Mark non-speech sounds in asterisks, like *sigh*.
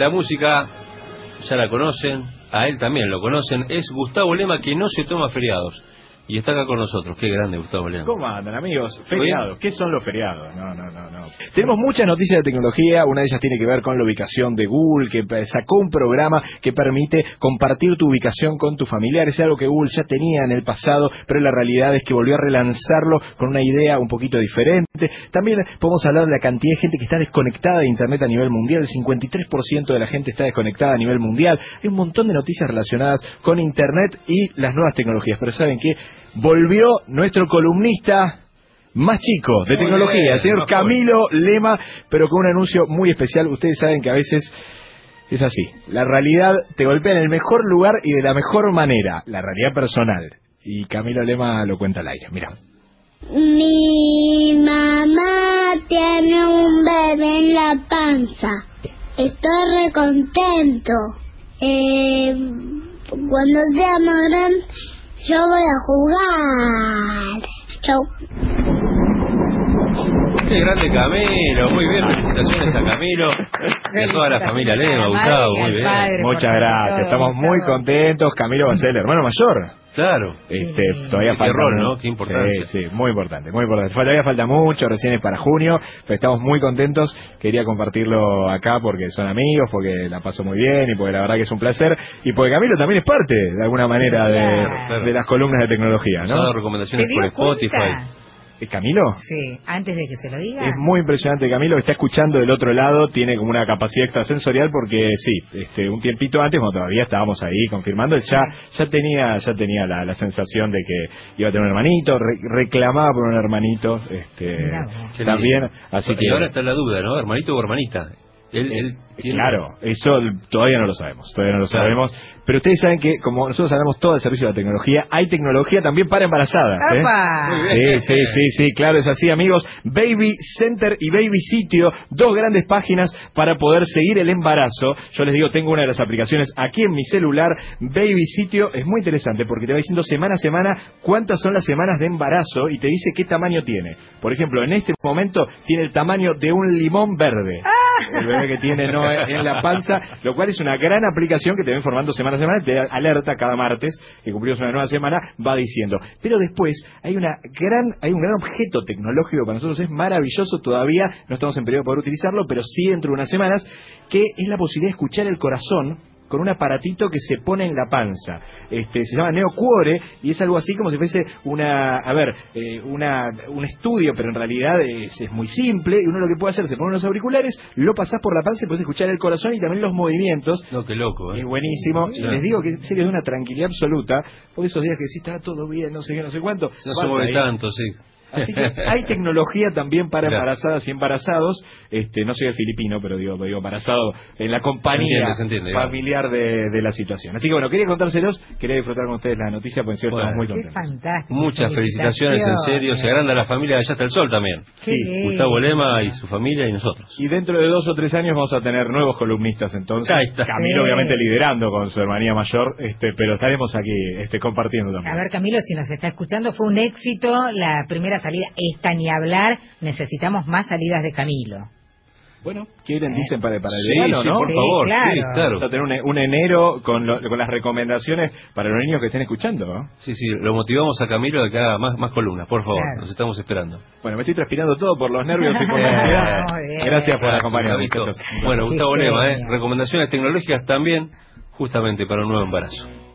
La música ya la conocen, a él también lo conocen, es Gustavo Lema que no se toma feriados. Y está acá con nosotros. Qué grande, Gustavo Lema. ¿Cómo andan, amigos? Feriados. ¿Qué son los feriados? No, no, no, no. Tenemos muchas noticias de tecnología. Una de ellas tiene que ver con la ubicación de Google, que sacó un programa que permite compartir tu ubicación con tus familiares. Es algo que Google ya tenía en el pasado, pero la realidad es que volvió a relanzarlo con una idea un poquito diferente. También podemos hablar de la cantidad de gente que está desconectada de Internet a nivel mundial. El 53% de la gente está desconectada a nivel mundial. Hay un montón de noticias relacionadas con Internet y las nuevas tecnologías. Pero ¿saben qué? Volvió nuestro columnista más chico de tecnología, el señor Camilo Lema, pero con un anuncio muy especial. Ustedes saben que a veces es así. La realidad te golpea en el mejor lugar y de la mejor manera, la realidad personal. Y Camilo Lema lo cuenta al aire. Mira. Mi mamá tiene un bebé en la panza. Estoy recontento. Eh, cuando sea más yo voy a jugar. Chau. Qué grande Camilo, muy bien, felicitaciones a Camilo y a toda la familia Lema, Gustavo, muy bien. Muchas gracias, estamos muy contentos. Camilo va a ser el hermano mayor. Claro. Este, todavía falta. rol, ¿no? Qué. Sí, sí, muy importante, muy importante. Todavía falta mucho, recién es para junio, pero estamos muy contentos. Quería compartirlo acá porque son amigos, porque la paso muy bien y porque la verdad que es un placer. Y porque Camilo también es parte, de alguna manera, de, de las columnas de tecnología, ¿no? recomendaciones por Spotify. Camilo? Sí, antes de que se lo diga. Es muy impresionante Camilo, que está escuchando del otro lado, tiene como una capacidad extrasensorial porque sí, este, un tiempito antes, cuando todavía estábamos ahí confirmando, ya, ya tenía, ya tenía la, sensación de que iba a tener un hermanito, reclamaba por un hermanito, este, también, así que... Y ahora está la duda, ¿no? ¿Hermanito o hermanita? Él, Claro, eso todavía no lo sabemos, todavía no lo sabemos. Pero ustedes saben que, como nosotros sabemos todo el servicio de la tecnología, hay tecnología también para embarazadas. ¿eh? Sí, sí, sí, sí, claro, es así, amigos. Baby Center y Baby Sitio, dos grandes páginas para poder seguir el embarazo. Yo les digo, tengo una de las aplicaciones aquí en mi celular, Baby Sitio, es muy interesante porque te va diciendo semana a semana cuántas son las semanas de embarazo y te dice qué tamaño tiene. Por ejemplo, en este momento tiene el tamaño de un limón verde. Ah. El bebé que tiene no en la panza, lo cual es una gran aplicación que te va informando semana a semana, te alerta cada martes que cumplimos una nueva semana, va diciendo. Pero después hay una gran, hay un gran objeto tecnológico para nosotros, es maravilloso, todavía no estamos en periodo de poder utilizarlo, pero sí dentro de unas semanas, que es la posibilidad de escuchar el corazón con un aparatito que se pone en la panza. Este, se llama Neocuore y es algo así como si fuese una, a ver, eh, una, un estudio, pero en realidad es, es, muy simple y uno lo que puede hacer, se pone unos auriculares, lo pasás por la panza y puedes escuchar el corazón y también los movimientos. No, qué loco, ¿eh? Es buenísimo. Y les digo que en serio es una tranquilidad absoluta, porque esos días que sí está todo bien, no sé qué, no sé cuánto. No se mueve tanto, sí. Así que hay tecnología también para embarazadas y embarazados. Este, no soy el filipino, pero digo, digo embarazado en la compañía familiar de, la situación. Así que bueno, quería contárselos, quería disfrutar con ustedes la noticia, porque cierto, estamos muy contentos. fantástico. Muchas felicitaciones, en serio. Se agranda la familia de Allá hasta el Sol también. Sí. Gustavo Lema y su familia y nosotros. Y dentro de dos o tres años vamos a tener nuevos columnistas entonces. Camilo obviamente liderando con su hermanía mayor, este, pero estaremos aquí este, compartiendo también. A ver Camilo, si nos está escuchando, fue un éxito la primera salida, esta ni hablar, necesitamos más salidas de Camilo. Bueno, quieren, dicen para, para el sí, verano, ¿no? por favor, claro. sí, claro. Vamos a tener un, enero con, con las recomendaciones para los niños que estén escuchando, ¿no? Sí, sí, lo motivamos a Camilo a que haga más, más columnas, por favor, nos estamos esperando. Bueno, me estoy transpirando todo por los nervios y por la *laughs* ansiedad. Gracias por acompañarnos, Bueno, Gustavo Lema, ¿eh? recomendaciones tecnológicas también, justamente para un nuevo embarazo.